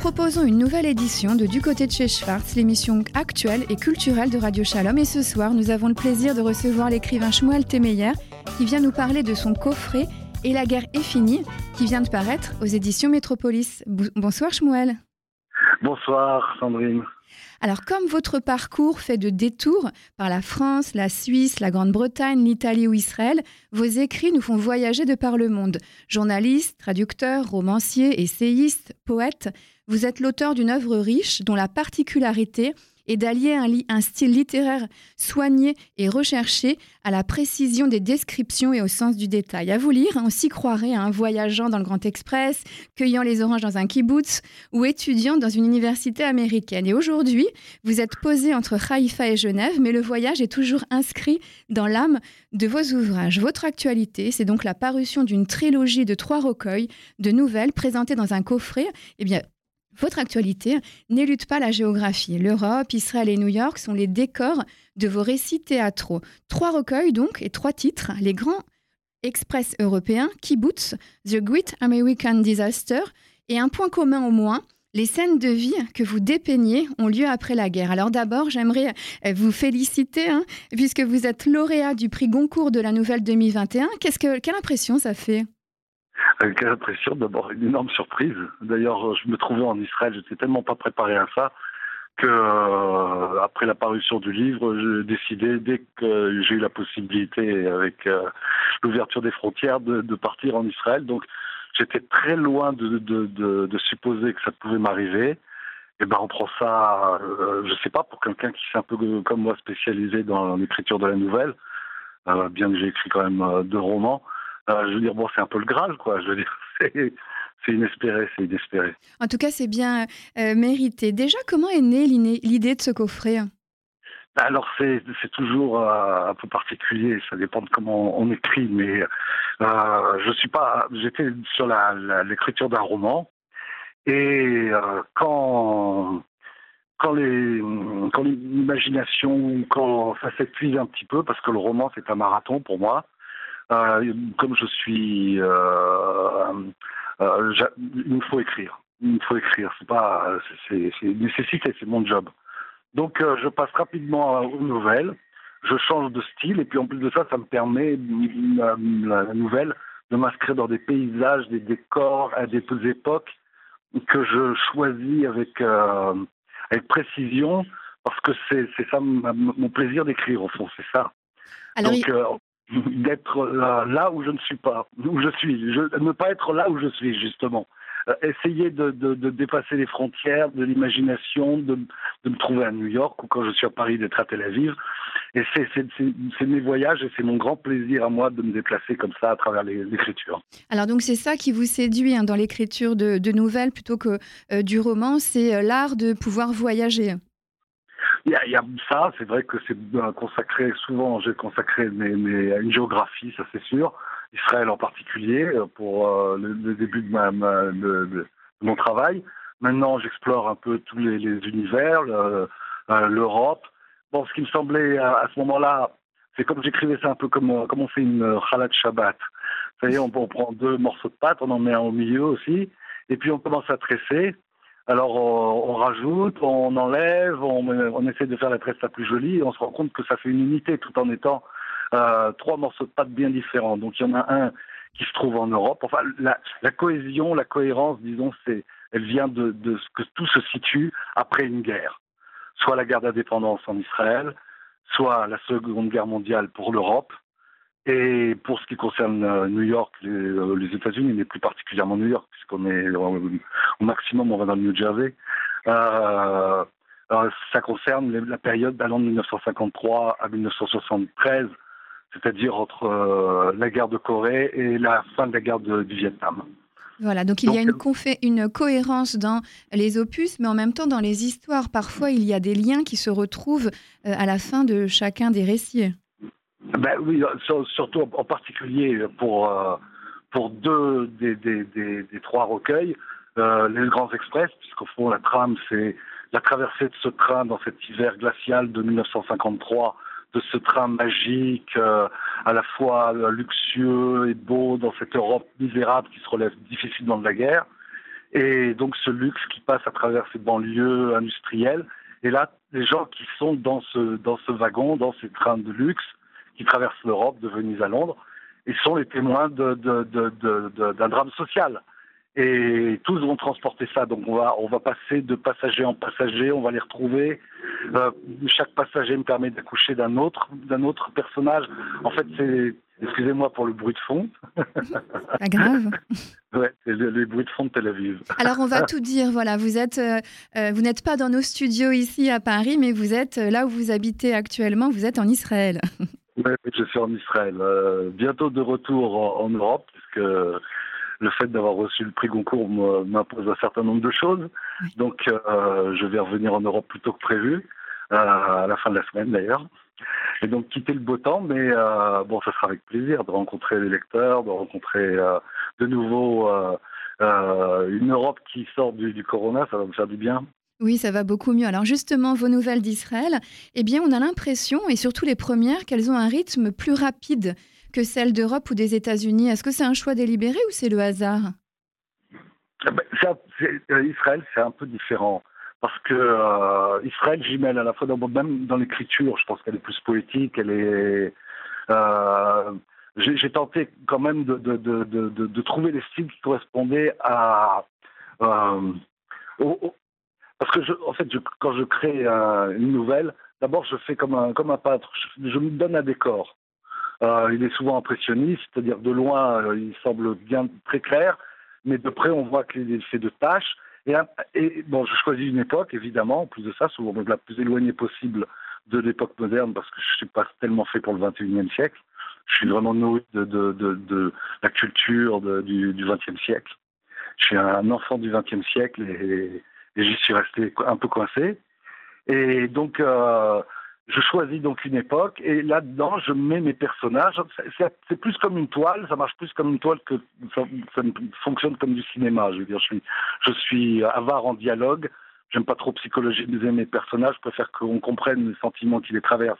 proposons une nouvelle édition de Du côté de chez Schwartz, l'émission actuelle et culturelle de Radio Shalom. Et ce soir, nous avons le plaisir de recevoir l'écrivain Shmuel Temeyer qui vient nous parler de son coffret Et la guerre est finie qui vient de paraître aux éditions Métropolis. Bonsoir Shmuel. Bonsoir Sandrine. Alors, comme votre parcours fait de détours par la France, la Suisse, la Grande-Bretagne, l'Italie ou Israël, vos écrits nous font voyager de par le monde. Journaliste, traducteur, romancier, essayiste, poète, vous êtes l'auteur d'une œuvre riche dont la particularité et d'allier un, style littéraire soigné et recherché à la précision des descriptions et au sens du détail. À vous lire, on s'y croirait, un voyageant dans le Grand Express, cueillant les oranges dans un kibbutz ou étudiant dans une université américaine. Et aujourd'hui, vous êtes posé entre Haïfa et Genève, mais le voyage est toujours inscrit dans l'âme de vos ouvrages. Votre actualité, c'est donc la parution d'une trilogie de trois recueils de nouvelles présentées dans un coffret. Eh bien, votre actualité n'élude pas la géographie. L'Europe, Israël et New York sont les décors de vos récits théâtraux. Trois recueils donc et trois titres. Les grands express européens, Kibbutz, The Great American Disaster et un point commun au moins, les scènes de vie que vous dépeignez ont lieu après la guerre. Alors d'abord, j'aimerais euh, vous féliciter, hein, puisque vous êtes lauréat du prix Goncourt de la Nouvelle 2021. Qu'est-ce que, quelle impression ça fait? Avec l'impression d'avoir une énorme surprise. D'ailleurs, je me trouvais en Israël, j'étais tellement pas préparé à ça que euh, après la parution du livre, j'ai décidé dès que j'ai eu la possibilité avec euh, l'ouverture des frontières de, partir en Israël. Donc j'étais très loin de, supposer que ça pouvait m'arriver. Et ben on prend ça, euh, je sais pas, pour quelqu'un qui s'est un peu comme moi spécialisé dans l'écriture de la nouvelle, bien que j'ai écrit quand même deux romans. Euh, je veux dire, bon, c'est un peu le Graal, quoi. Je veux dire, c'est inespéré, c'est inespéré. En tout cas, c'est bien euh, mérité. Déjà, comment est née l'idée de ce coffret bah, alors c'est toujours euh, un peu particulier, ça dépend de comment on écrit, mais je suis pas, j'étais sur l'écriture d'un roman et quand quand les quand l'imagination quand ça s'épuise un petit peu parce que le roman c'est un marathon pour moi, euh, comme je suis, euh, euh, il me faut écrire. Il me faut écrire. C'est pas, c'est nécessité, c'est mon job. Donc, je passe rapidement aux nouvelles. Je change de style et puis en plus de ça, ça me permet la, nouvelle de m'inscrire dans des paysages, des décors à des époques que je choisis avec avec précision parce que c'est ça mon plaisir d'écrire au fond, c'est ça. Alors, d'être là, où je ne suis pas, où je suis, ne pas être là où je suis justement. Euh, essayer de, dépasser les frontières de l'imagination, de, me trouver à New York ou quand je suis à Paris d'être à Tel Aviv. Et c'est mes voyages et c'est mon grand plaisir à moi de me déplacer comme ça à travers l'écriture. Alors donc c'est ça qui vous séduit hein, dans l'écriture de, nouvelles plutôt que euh, du roman, c'est euh, l'art de pouvoir voyager. Il y, a, ça, c'est vrai que c'est consacré, souvent j'ai consacré mes, à une géographie, ça c'est sûr, Israël en particulier, euh, pour euh, le, début de, ma, de, mon travail. Maintenant, j'explore un peu tous les, univers, euh, l'Europe. bon, ce qui me semblait à, ce moment-là, c'est comme j'écrivais ça un peu comme, comme on fait une Khalat Shabbat. Vous savez, on, on prend deux morceaux de pâte, on en met un au milieu aussi, et puis on commence à tresser. Alors on, rajoute, on enlève, on, essaie de faire la tresse la plus jolie et on se rend compte que ça fait une unité tout en étant euh, trois morceaux de pâte bien différents. Donc il y en a un qui se trouve en Europe. Enfin, la, cohésion, la cohérence, disons, c'est, elle vient de, ce que tout se situe après une guerre. Soit la guerre d'indépendance en Israël, soit la Seconde Guerre mondiale pour l'Europe, et pour ce qui concerne euh, New York, les, euh, les États-Unis, mais plus particulièrement New York, puisqu'on est au maximum, on va dans le New Jersey, euh, ça concerne la période allant de 1953 à 1973, c'est-à-dire entre la guerre de Corée et la fin de la guerre du Vietnam. Voilà, donc il y a une, une, cohérence dans les opus, mais en même temps dans les histoires. Parfois, il y a des liens qui se retrouvent à la fin de chacun des récits. Ben oui, surtout en particulier pour, euh, pour deux des, des, trois recueils, euh, les Grands Express, puisqu'au fond la trame c'est la traversée de ce train dans cet hiver glacial de 1953, de ce train magique, euh, à la fois luxueux et beau dans cette Europe misérable qui se relève difficilement de la guerre. Et donc ce luxe qui passe à travers ces banlieues industrielles. Et là, les gens qui sont dans ce, dans ce wagon, dans ces trains de luxe, qui traversent l'Europe de Venise à Londres, ils sont les témoins d'un de, de, drame social. Et tous vont transporter ça. Donc on va, on va passer de passager en passager, on va les retrouver. Euh, chaque passager me permet d'accoucher d'un autre, d'un autre personnage. En fait, c'est, excusez-moi pour le bruit de fond. Pas grave. ouais, c'est les bruits de fond de Tel Aviv. Alors on va tout dire. Voilà, vous êtes, euh, euh, vous n'êtes pas dans nos studios ici à Paris, mais vous êtes là où vous habitez actuellement. Vous êtes en Israël. Oui, je suis en Israël. bientôt de retour en, en Europe, puisque le fait d'avoir reçu le prix Goncourt m'impose un certain nombre de choses. Donc, euh, je vais revenir en Europe plus tôt que prévu, euh, à la fin de la semaine d'ailleurs. Et donc, quitter le beau temps, mais euh, bon, ça sera avec plaisir de rencontrer les lecteurs, de rencontrer de nouveau une Europe qui sort du, du corona, ça va me faire du bien. Oui, ça va beaucoup mieux. Alors justement, vos nouvelles d'Israël, eh bien, on a l'impression, et surtout les premières, qu'elles ont un rythme plus rapide que celles d'Europe ou des États-Unis. Est-ce que c'est un choix délibéré ou c'est le hasard? Ah ben, euh, Israël, c'est un peu différent. Parce que euh, Israël, j'y mêle à la fois dans, même dans l'écriture, je pense qu'elle est plus poétique, elle est. Euh, j'ai tenté quand même de, de, de, de, trouver des styles qui correspondaient à. au, parce que, en fait, quand je crée une nouvelle, d'abord, je fais comme un, comme un peintre. Je, me donne un décor. Euh, il est souvent impressionniste, c'est-à-dire de loin, euh, il semble bien très clair, mais de près, on voit qu'il est fait de taches. Et, bon, je choisis une époque, évidemment, en plus de ça, souvent la plus éloignée possible de l'époque moderne, parce que je ne suis pas tellement fait pour le 21e siècle. Je suis vraiment nourri de, de la culture du, du 20e siècle. Je suis un enfant du 20e siècle et, et j'y suis resté un peu coincé. Et donc, euh, je choisis donc une époque et là-dedans, je mets mes personnages. C'est plus comme une toile, ça marche plus comme une toile que ça, fonctionne comme du cinéma. Je veux dire, je suis, je suis avare en dialogue. J'aime pas trop psychologiser mes personnages. Je préfère qu'on comprenne les sentiments qui les traversent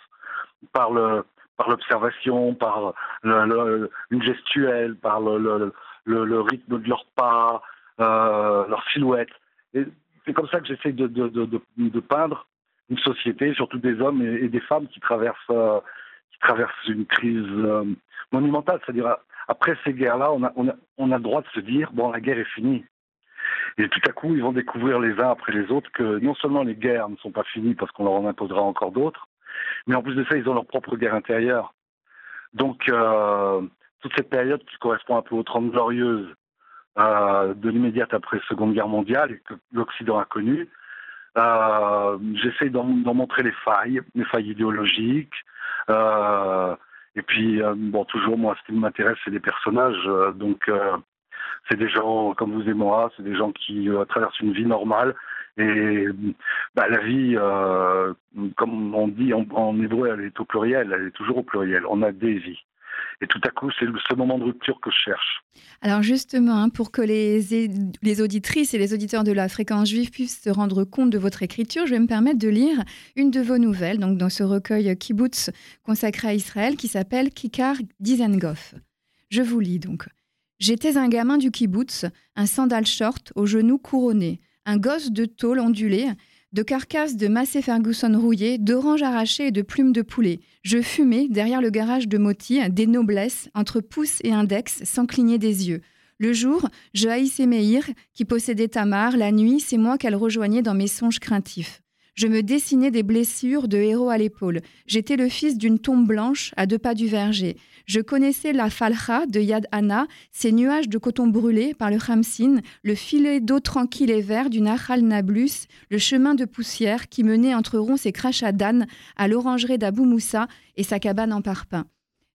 par le, par l'observation, par le, une gestuelle, par le, le, rythme de leurs pas, euh, leur silhouette. Et c'est comme ça que j'essaie de, peindre une société, surtout des hommes et, des femmes qui traversent, euh, une crise euh, monumentale. C'est-à-dire, après ces guerres-là, on a le droit de se dire, bon, la guerre est finie. Et tout à coup, ils vont découvrir les uns après les autres que non seulement les guerres ne sont pas finies parce qu'on leur en imposera encore d'autres, mais en plus de ça, ils ont leur propre guerre intérieure. Donc, euh, toute cette période qui correspond un peu aux Trente Glorieuses, euh, de l'immédiate après Seconde Guerre mondiale et que l'Occident a connu. Euh, J'essaie d'en montrer les failles, les failles idéologiques. Euh, et puis, euh, bon, toujours, moi, ce qui m'intéresse, c'est les personnages. Euh, donc, c'est des gens comme vous et moi, c'est des gens qui traversent une vie normale. Et bah, la vie, comme on dit en, en hébreu, elle est au pluriel, elle est toujours au pluriel. On a des vies. Et tout à coup, c'est ce moment de rupture que je cherche. Alors justement, hein, pour que les, les auditrices et les auditeurs de la fréquence juive puissent se rendre compte de votre écriture, je vais me permettre de lire une de vos nouvelles, donc dans ce recueil Kibbutz consacré à Israël, qui s'appelle Kikar Dizengoff. Je vous lis donc. J'étais un gamin du kibbutz, un sandal short, aux genoux couronnés, un gosse de tôle ondulée, de carcasses de Massey Ferguson rouillées, d'oranges arrachées et de plumes de poulet. Je fumais, derrière le garage de Moti, des noblesses, entre pouce et index, sans cligner des yeux. Le jour, je haïssais Meir, qui possédait Tamar. La nuit, c'est moi qu'elle rejoignait dans mes songes craintifs. Je me dessinais des blessures de héros à l'épaule. J'étais le fils d'une tombe blanche à deux pas du verger. Je connaissais la falcha de Yad Anna, ces nuages de coton brûlé par le Khamsin, le filet d'eau tranquille et vert du Nahal Nablus, le chemin de poussière qui menait entre ronces et crachats d'âne à l'orangerie d'Abou Moussa et sa cabane en parpaing.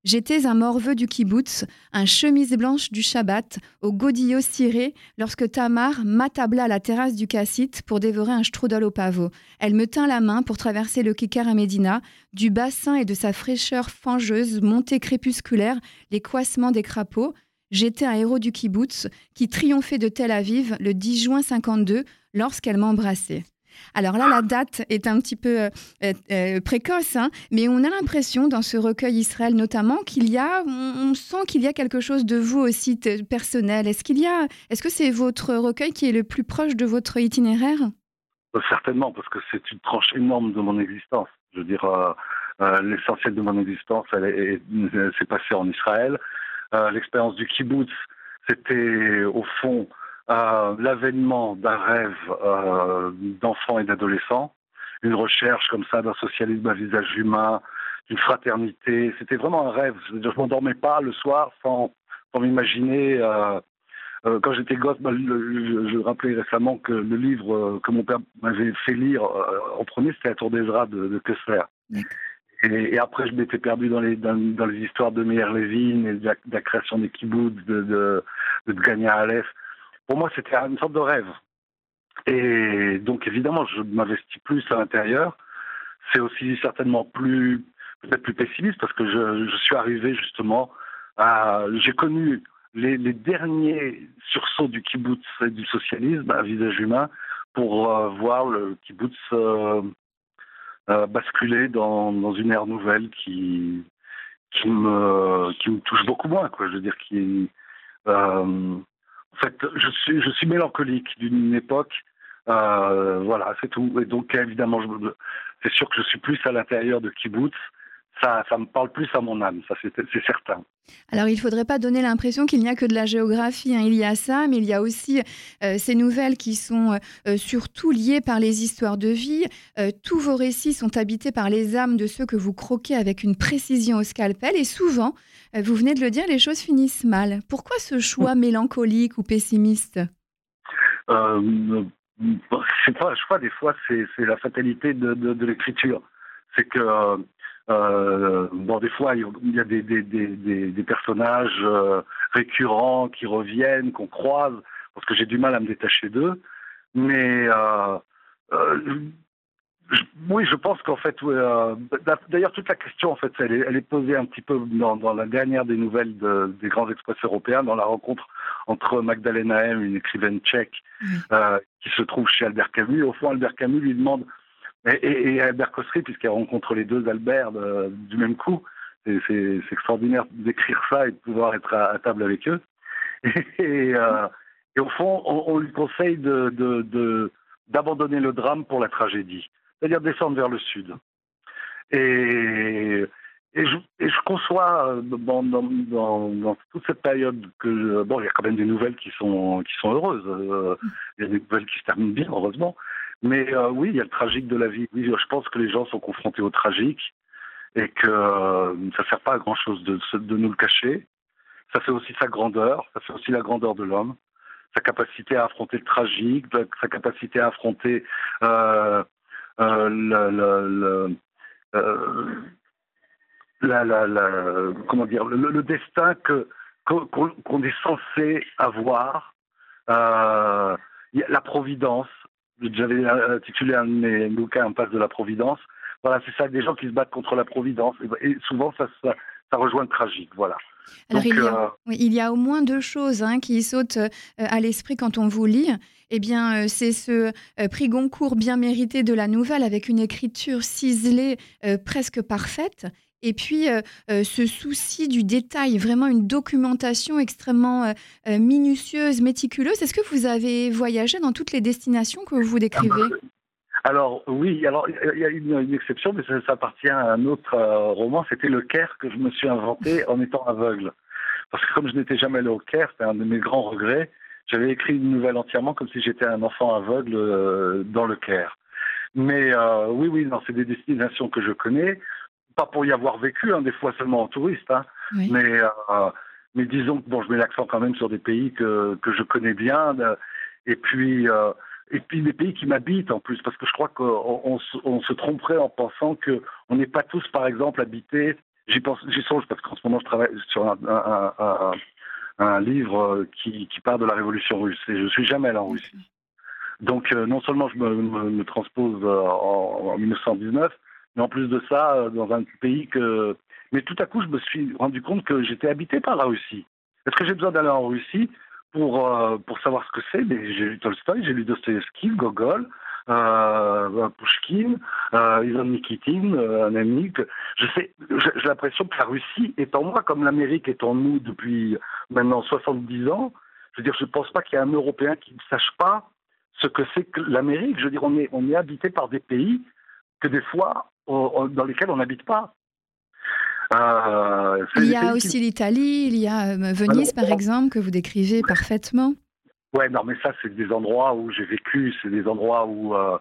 J'étais un morveux du kibbutz, un chemise blanche du Shabbat, au godillot ciré, lorsque Tamar m'attabla à la terrasse du cassite pour dévorer un strudel au pavot. Elle me tint la main pour traverser le Kikar à Médina, du bassin et de sa fraîcheur fangeuse, montée crépusculaire, les coissements des crapauds. J'étais un héros du kibbutz qui triomphait de Tel Aviv le 10 juin 52 lorsqu'elle m'embrassait. Alors là, la date est un petit peu euh, euh, précoce, hein, mais on a l'impression dans ce recueil Israël notamment qu'il y a, on, sent qu'il y a quelque chose de vous aussi personnel. Est-ce qu'il y a, est-ce que c'est votre recueil qui est le plus proche de votre itinéraire? Euh, Certainement, parce que c'est une tranche énorme de mon existence. Je veux dire, l'essentiel de mon existence, elle, s'est passée en Israël. L'expérience du kibbutz, c'était au fond euh, l'avènement d'un rêve euh, d'enfants et d'adolescents, une recherche comme ça d'un socialisme à visage humain, d'une fraternité. C'était vraiment un rêve. Je ne m'endormais pas le soir sans, sans m'imaginer. Euh, euh quand j'étais gosse, bah, je, rappelais récemment que le livre que mon père m'avait fait lire en premier, c'était La Tour des Rats de, de Kessler. Et, et, après, je m'étais perdu dans les, dans, dans, les histoires de Meir Levin et de la, création des kibbutz, de, de, de Gagna Aleph pour moi, c'était une sorte de rêve. Et donc, évidemment, je m'investis plus à l'intérieur. C'est aussi certainement plus, peut-être plus pessimiste parce que je, suis arrivé justement à, j'ai connu les, derniers sursauts du kibbutz et du socialisme à visage humain pour euh, voir le kibbutz euh, euh, basculer dans, une ère nouvelle qui, me, qui me touche beaucoup moins, quoi. Je veux dire, qui, en fait, je suis, je suis mélancolique d'une époque. Euh, voilà, c'est tout. Et donc, évidemment, c'est sûr que je suis plus à l'intérieur de kibbutz. Ça, ça me parle plus à mon âme, ça c'est certain. Alors, il ne faudrait pas donner l'impression qu'il n'y a que de la géographie. Hein. Il y a ça, mais il y a aussi euh, ces nouvelles qui sont euh, surtout liées par les histoires de vie. tous vos récits sont habités par les âmes de ceux que vous croquez avec une précision au scalpel. Et souvent, euh, vous venez de le dire, les choses finissent mal. Pourquoi ce choix mélancolique ou pessimiste? Euh, sais pas, je crois des fois c'est la fatalité de, l'écriture. C'est que euh, bon, des fois il y a des, des, personnages euh, récurrents qui reviennent, qu'on croise, parce que j'ai du mal à me détacher d'eux. Mais oui, je pense qu'en fait, euh, d'ailleurs, toute la question, en fait, elle est, elle est posée un petit peu dans, dans la dernière des nouvelles de, des grands express européens, dans la rencontre entre Magdalena M, une écrivaine tchèque, euh, qui se trouve chez Albert Camus. Au fond, Albert Camus lui demande, et, Albert Cossery, puisqu'elle rencontre les deux Albert euh, du même coup, c'est extraordinaire d'écrire ça et de pouvoir être à, table avec eux. Et, euh, au fond, on, lui conseille d'abandonner le drame pour la tragédie c'est-à-dire descendre vers le sud. Et, je, conçois euh, dans, toute cette période que bon, il y a quand même des nouvelles qui sont heureuses. Il y a des nouvelles qui se terminent bien, heureusement. Mais euh, oui, il y a le tragique de la vie. Je pense que les gens sont confrontés au tragique et que ça ne sert pas à grand chose de, nous le cacher. Ça fait aussi sa grandeur, ça fait aussi la grandeur de l'homme, sa capacité à affronter le tragique, sa capacité à affronter euh, euh, euh, le, destin que qu'on est censé avoir, euh, la providence. J'avais intitulé un de mes bouquins passe de la providence. Voilà, c'est ça, des gens qui se battent contre la providence. Et, souvent, ça, ça, ça rejoint le tragique. Voilà. Alors, il, y a, il, y a, au moins deux choses hein, qui sautent à l'esprit quand on vous lit eh bien, euh, c'est ce euh, prix Goncourt bien mérité de la nouvelle avec une écriture ciselée euh, presque parfaite. Et puis, ce souci du détail, vraiment une documentation extrêmement minutieuse, méticuleuse. Est-ce que vous avez voyagé dans toutes les destinations que vous décrivez? Alors oui, alors il y a une, exception, mais ça, appartient à un autre roman. C'était le Caire que je me suis inventé en étant aveugle, parce que comme je n'étais jamais allé au Caire, c'était un de mes grands regrets. J'avais écrit une nouvelle entièrement comme si j'étais un enfant aveugle euh, dans le Caire. Mais euh, oui, oui, non, c'est des destinations que je connais, pas pour y avoir vécu, hein, des fois seulement en touriste, hein, mais, euh, mais disons que bon, je mets l'accent quand même sur des pays que, que je connais bien, et puis et puis des pays qui m'habitent en plus, parce que je crois qu'on on, se tromperait en pensant que on n'est pas tous, par exemple, habités. J'y pense, j'y songe parce qu'en ce moment je travaille sur un, un, un, un livre euh, qui, qui part de la révolution russe. Et je suis jamais allé en Russie. Donc euh, non seulement je me, me, transpose euh, en, en, 1919, mais en plus de ça, dans un pays que... Mais tout à coup, je me suis rendu compte que j'étais habité par la Russie. Est-ce que j'ai besoin d'aller en Russie pour, pour savoir ce que c'est? Mais j'ai lu Tolstoï, j'ai lu Dostoevsky, Gogol, euh, Pushkin, euh, Ivan Nikitin, euh. Que je sais, j'ai l'impression que la Russie est en moi comme l'Amérique est en nous depuis maintenant 70 ans. Je veux dire, je ne pense pas qu'il y ait un Européen qui ne sache pas ce que c'est que l'Amérique. Je veux dire, on est, on est habité par des pays que des fois, dans lesquels on n'habite pas. Euh, il y a aussi l'Italie, il y a euh, Venise, par exemple, que vous décrivez parfaitement. Ouais, non, mais ça, c'est des endroits où j'ai vécu, c'est des endroits où euh,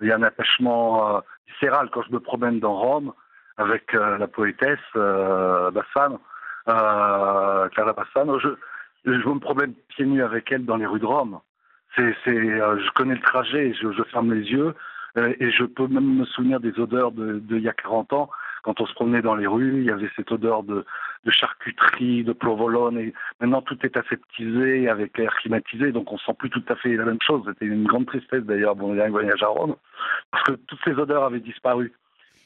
il y a un attachement viscéral. Quand je me promène dans Rome avec la poétesse Bassano, Clara Bassano, je, je me promène pieds nus avec elle dans les rues de Rome. C'est, je connais le trajet, je, je ferme les yeux et je peux même me souvenir des odeurs de, il y a 40 ans quand on se promenait dans les rues, il y avait cette odeur de, charcuterie, de provolone. Et maintenant, tout est aseptisé avec air climatisé, donc on sent plus tout à fait la même chose. C'était une grande tristesse d'ailleurs, bon, un voyage à Rome, parce que toutes ces odeurs avaient disparu.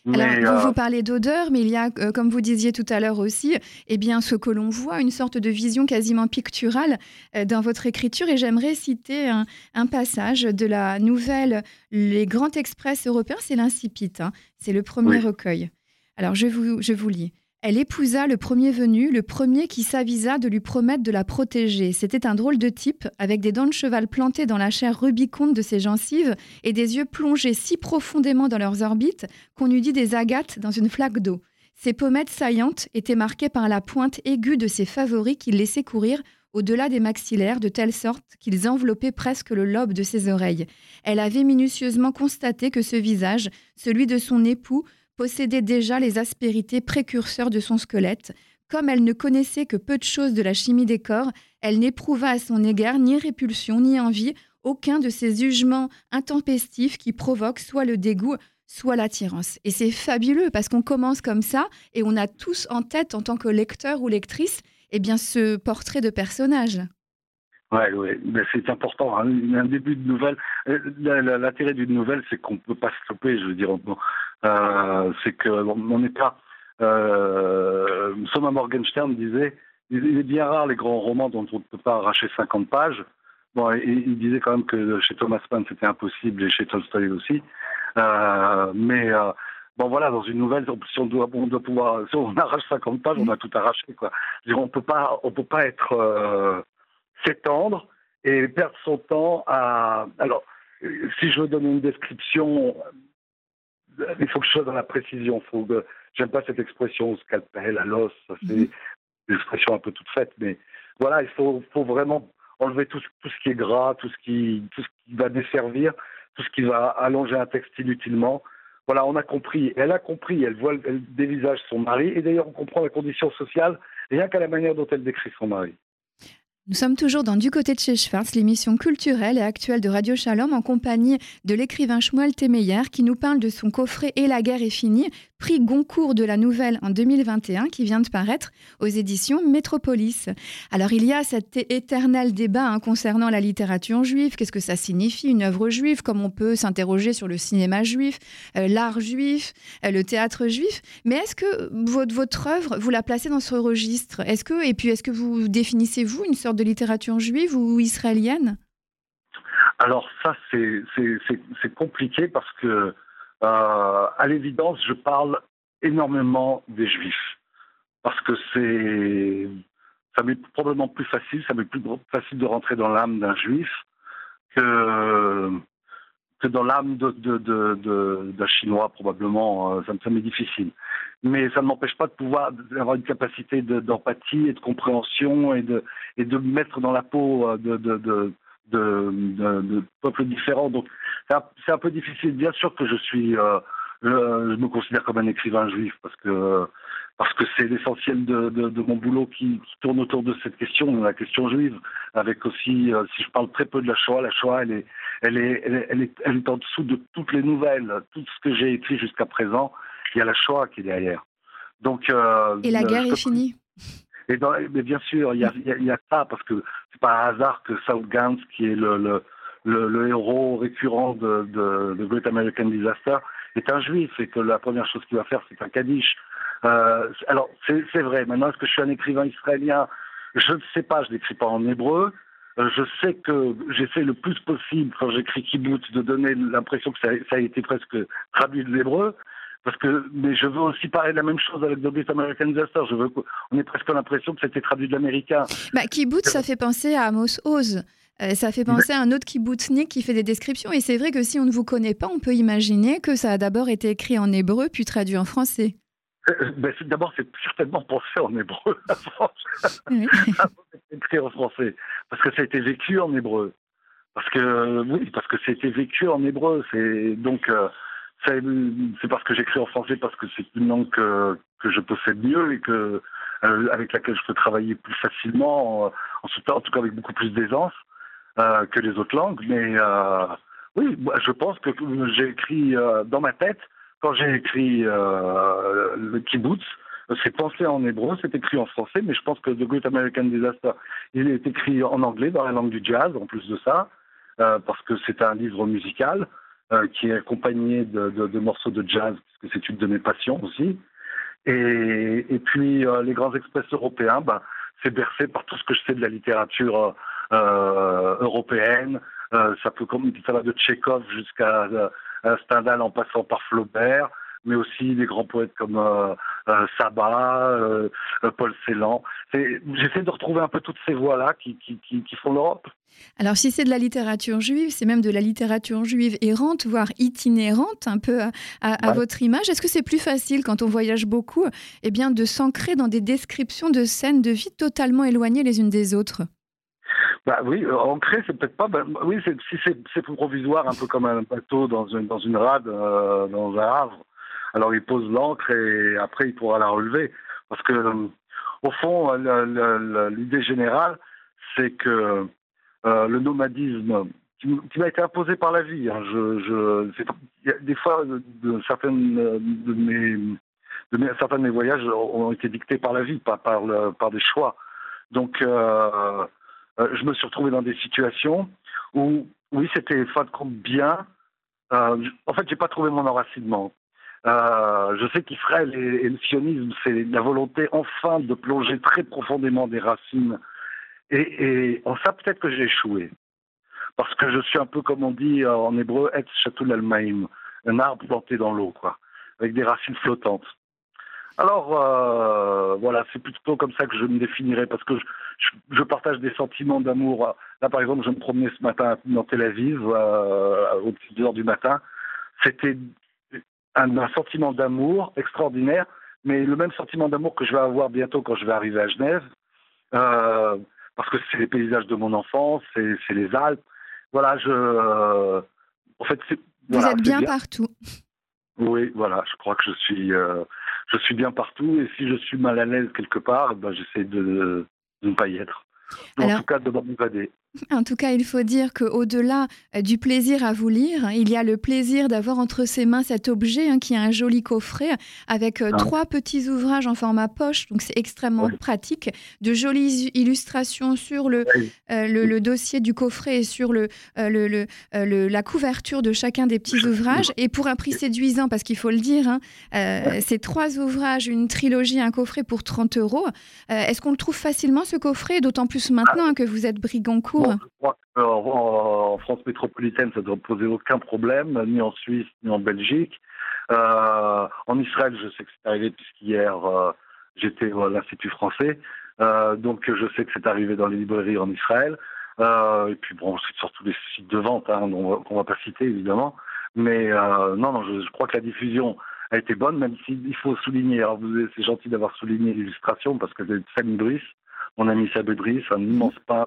Alors, vous, euh, vous parlez d'odeur, mais il y a, euh, comme vous disiez tout à l'heure aussi, eh bien, ce que l'on voit, une sorte de vision quasiment picturale euh, dans votre écriture. Et j'aimerais citer un, passage de la nouvelle Les Grands Express européens, c'est l'Incipit, hein. c'est le premier recueil. Alors je vous, je vous lis. Elle épousa le premier venu, le premier qui s'avisa de lui promettre de la protéger. C'était un drôle de type, avec des dents de cheval plantées dans la chair rubiconde de ses gencives et des yeux plongés si profondément dans leurs orbites qu'on eût dit des agates dans une flaque d'eau. Ses pommettes saillantes étaient marquées par la pointe aiguë de ses favoris qu'il laissait courir au-delà des maxillaires, de telle sorte qu'ils enveloppaient presque le lobe de ses oreilles. Elle avait minutieusement constaté que ce visage, celui de son époux, possédait déjà les aspérités précurseurs de son squelette. Comme elle ne connaissait que peu de choses de la chimie des corps, elle n'éprouva à son égard ni répulsion ni envie, aucun de ces jugements intempestifs qui provoquent soit le dégoût, soit l'attirance. Et c'est fabuleux parce qu'on commence comme ça et on a tous en tête, en tant que lecteur ou lectrice, eh bien, ce portrait de personnage. Oui, ouais. C'est important. Hein. Un début de nouvelle. Euh, l'intérêt d'une nouvelle, c'est qu'on ne peut pas stopper. Je veux dire, euh, c'est que on n'est pas. Euh, Soma Morgenstern disait il est bien rare les grands romans dont on ne peut pas arracher 50 pages. Bon, il disait quand même que chez Thomas Mann c'était impossible et chez Tolstoy aussi. Euh, mais euh, bon voilà, dans une nouvelle, si on doit, on doit pouvoir, si on arrache 50 pages, on a tout arraché quoi. Dire, on peut pas, on peut pas être euh, s'étendre et perdre son temps à. Alors, si je veux donner une description il faut que je sois dans la précision. Faut que, j'aime pas cette expression scalpel à l'os. C'est mhm. une expression un peu toute faite, mais voilà, il faut, faut vraiment enlever tout, tout, ce qui est gras, tout ce qui, tout ce qui va desservir, tout ce qui va allonger un texte inutilement. Voilà, on a compris. Elle a compris. Elle voit, elle dévisage son mari. Et d'ailleurs, on comprend la condition sociale rien qu'à la manière dont elle décrit son mari. Nous sommes toujours dans Du côté de chez Schwartz, l'émission culturelle et actuelle de Radio Shalom en compagnie de l'écrivain Shmuel Temeyer qui nous parle de son coffret Et la guerre est finie, prix Goncourt de la Nouvelle en 2021 qui vient de paraître aux éditions Métropolis. Alors il y a cet éternel débat hein, concernant la littérature juive, qu'est-ce que ça signifie une œuvre juive, comme on peut s'interroger sur le cinéma juif, euh, l'art juif, euh, le théâtre juif, mais est-ce que votre, œuvre, vous la placez dans ce registre? Est-ce que et puis est-ce que vous définissez vous une sorte de littérature juive ou israélienne? Alors ça, c'est compliqué parce que euh, à l'évidence, je parle énormément des juifs. Parce que c'est. Ça m'est probablement plus facile, ça m'est plus facile de rentrer dans l'âme d'un juif que, dans l'âme d'un de, de, chinois, probablement. Euh, ça, ça m'est difficile. Mais ça ne m'empêche pas de pouvoir avoir une capacité d'empathie et de compréhension et de, et de me mettre dans la peau euh, de, de, de, peuples différents. Donc c'est un, peu difficile. Bien sûr que je suis, euh, je, me considère comme un écrivain juif parce que parce que c'est l'essentiel de, de, mon boulot qui, tourne autour de cette question, la question juive, avec aussi, euh, si je parle très peu de la Shoah, la Shoah, elle est, elle est, elle est, elle est, en dessous de toutes les nouvelles, tout ce que j'ai écrit jusqu'à présent, il y a la Shoah qui est derrière. Donc, euh, Et la guerre est finie mais bien sûr, il y a, y ça, parce que c'est pas un hasard que South Gans, qui est le, héros récurrent de, de, de, Great American Disaster, est un juif et que la première chose qu'il va faire, c'est un Kaddish. Euh, alors, c'est vrai. Maintenant, est-ce que je suis un écrivain israélien? Je ne sais pas, je n'écris pas en hébreu. je sais que j'essaie le plus possible, quand j'écris kibbutz, de donner l'impression que ça, ça, a été presque traduit de l'hébreu. Parce que, mais je veux aussi parler de la même chose avec The Great American Disaster. Je veux on ait presque l'impression que c'était traduit de l'américain. Bah, kibbutz, ça fait penser à Amos Oz. Euh, ça fait penser à un autre kibbutznik qui fait des descriptions. Et c'est vrai que si on ne vous connaît pas, on peut imaginer que ça a d'abord été écrit en hébreu puis traduit en français. Euh, ben, d'abord, c'est certainement pensé en hébreu avant, oui. écrit en français, parce que ça a été vécu en hébreu. Parce que oui, parce que c'était vécu en hébreu. C'est donc euh, c'est parce que j'écris en français parce que c'est une langue que, que, je possède mieux et que avec laquelle je peux travailler plus facilement, en, en, en tout cas avec beaucoup plus d'aisance. Euh, que les autres langues. Mais euh, oui, je pense que j'ai écrit euh, dans ma tête, quand j'ai écrit le kibbutz, c'est pensé en hébreu, c'est écrit en français, mais je pense que The Great American Disaster, il est écrit en anglais, dans la langue du jazz, en plus de ça, parce que c'est un livre musical qui est accompagné de, de, morceaux de jazz, parce que c'est une de mes passions aussi. Et, et puis, les grands express européens, ben, c'est bercé par tout ce que je sais de la littérature euh, européenne. Euh, ça peut ça va de Tchekhov jusqu'à euh, Stendhal en passant par Flaubert mais aussi des grands poètes comme euh, Sabat, Paul Celan. J'essaie de retrouver un peu toutes ces voix-là qui, qui, qui, font l'Europe. Alors si c'est de la littérature juive, c'est même de la littérature juive errante, voire itinérante, un peu à, votre image. Est-ce que c'est plus facile quand on voyage beaucoup eh bien, de s'ancrer dans des descriptions de scènes de vie totalement éloignées les unes des autres? Bah oui, euh, ancré, c'est peut-être pas. Bah, oui, si c'est provisoire, un peu comme un bateau dans une, dans une rade, euh, dans un havre, alors il pose l'ancre et après il pourra la relever. Parce que, euh, au fond, l'idée générale, c'est que le nomadisme qui, m'a été imposé par la vie. Hein, je, je, des fois, de, certaines de mes, de mes, certains de mes voyages ont été dictés par la vie, pas par, par des choix. Donc, euh, euh, je me suis retrouvé dans des situations où, oui, c'était fin de compte bien. Euh, en fait, j'ai pas trouvé mon enracinement. Euh, je sais qu'Israël et, le sionisme, c'est la volonté enfin de plonger très profondément des racines. Et, en ça, peut-être que j'ai échoué. Parce que je suis un peu, comme on dit en hébreu, et chatul al un arbre planté dans l'eau, quoi, avec des racines flottantes. Alors, euh, voilà, c'est plutôt comme ça que je me définirais, parce que je, partage des sentiments d'amour. Là, par exemple, je me promenais ce matin dans Tel Aviv, euh, aux petites heures du matin. C'était un, sentiment d'amour extraordinaire, mais le même sentiment d'amour que je vais avoir bientôt quand je vais arriver à Genève, euh, parce que c'est les paysages de mon enfance, c'est les Alpes. Voilà, je... en fait, Vous êtes bien, partout. Oui, voilà, je crois que je suis je suis bien partout et si je suis mal à l'aise quelque part, ben, j'essaie de, de, ne pas y être. en tout cas, de m'évader. En tout cas, il faut dire qu'au-delà euh, du plaisir à vous lire, il y a le plaisir d'avoir entre ses mains cet objet hein, qui est un joli coffret avec euh, ah. trois petits ouvrages en format poche, donc c'est extrêmement pratique, de jolies illustrations sur le, euh, le, dossier du coffret et sur le, le, la couverture de chacun des petits ouvrages. Et pour un prix séduisant, parce qu'il faut le dire, hein, c'est trois ouvrages, une trilogie, un coffret pour 30 euros. Est-ce qu'on le trouve facilement ce coffret, d'autant plus maintenant hein, que vous êtes Je crois qu'en France métropolitaine, ça ne doit poser aucun problème, ni en Suisse, ni en Belgique. Euh, en Israël, je sais que c'est arrivé puisqu'hier, euh, j'étais à l'Institut français. Euh, donc, je sais que c'est arrivé dans les librairies en Israël. et puis, bon, c'est surtout des sites de vente hein, qu'on ne va pas citer, évidemment. Mais non, non, je, crois que la diffusion a été bonne, même s'il faut souligner, alors c'est gentil d'avoir souligné l'illustration, parce que c'est Samy Brice, mon ami Sabé Brice, un immense pas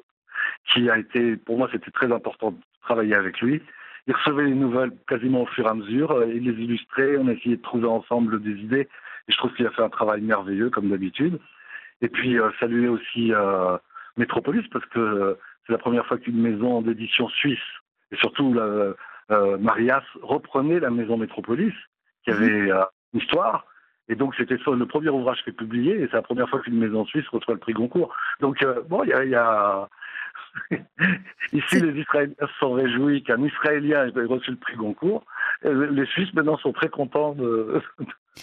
qui a été, pour moi, c'était très important de travailler avec lui. Il recevait les nouvelles quasiment au fur et à mesure, euh, il les illustrait, on a essayé de trouver ensemble des idées, et je trouve qu'il a fait un travail merveilleux, comme d'habitude. Et puis, euh, saluer aussi euh, Métropolis, parce que c'est la première fois qu'une maison d'édition suisse, et surtout Marias, reprenait la maison Métropolis, qui mhm. avait une histoire, et donc, c'était le premier ouvrage qui est publié, et c'est la première fois qu'une maison suisse reçoit le prix Goncourt. Donc, bon, il y a, Ici, les Israéliens se sont réjouis qu'un Israélien ait reçu le prix Goncourt. Les Suisses, maintenant, sont très contents de.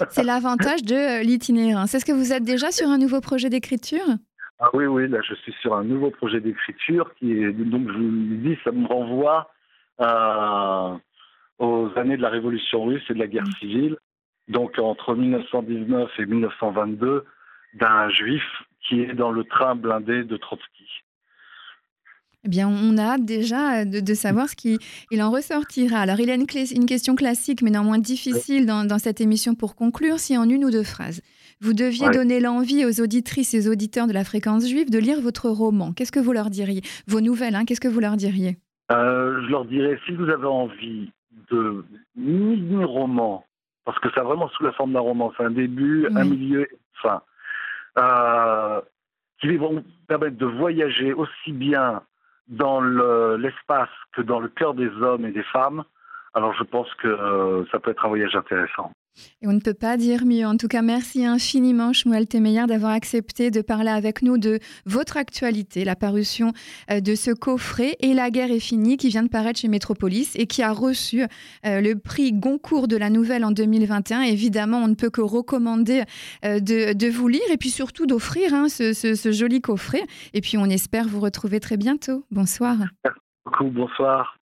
C'est l'avantage de euh, l'itinéraire. C'est ce que vous êtes déjà sur un nouveau projet d'écriture? Ah oui, oui, là je suis sur un nouveau projet d'écriture qui est, donc je vous dis, ça me renvoie aux années de la Révolution russe et de la guerre mm. civile, donc entre 1919 et 1922, d'un juif qui est dans le train blindé de Trotsky. Eh bien, on a déjà de, savoir ce qu'il en ressortira. Alors, il y a une, une question classique, mais néanmoins difficile dans, cette émission pour conclure, si en une ou deux phrases, vous deviez donner l'envie aux auditrices et aux auditeurs de la fréquence juive de lire votre roman. Qu'est-ce que vous leur diriez? Vos nouvelles, hein, qu'est-ce que vous leur diriez? Euh, Je leur dirais, si vous avez envie de mini-roman, parce que c'est vraiment sous la forme d'un roman, c'est un début, un milieu, fin, euh, qui vont permettre de voyager aussi bien dans l'espace que dans le cœur des hommes et des femmes, alors je pense que euh, ça peut être un voyage intéressant. Et on ne peut pas dire mieux. En tout cas, merci infiniment, Shmuel Temeyer, d'avoir accepté de parler avec nous de votre actualité, la parution euh, de ce coffret Et la guerre est finie, qui vient de paraître chez Métropolis et qui a reçu euh, le prix Goncourt de la nouvelle en 2021. Évidemment, on ne peut que recommander euh, de, vous lire et puis surtout d'offrir hein, ce, joli coffret. Et puis, on espère vous retrouver très bientôt. Bonsoir. Merci beaucoup. Bonsoir.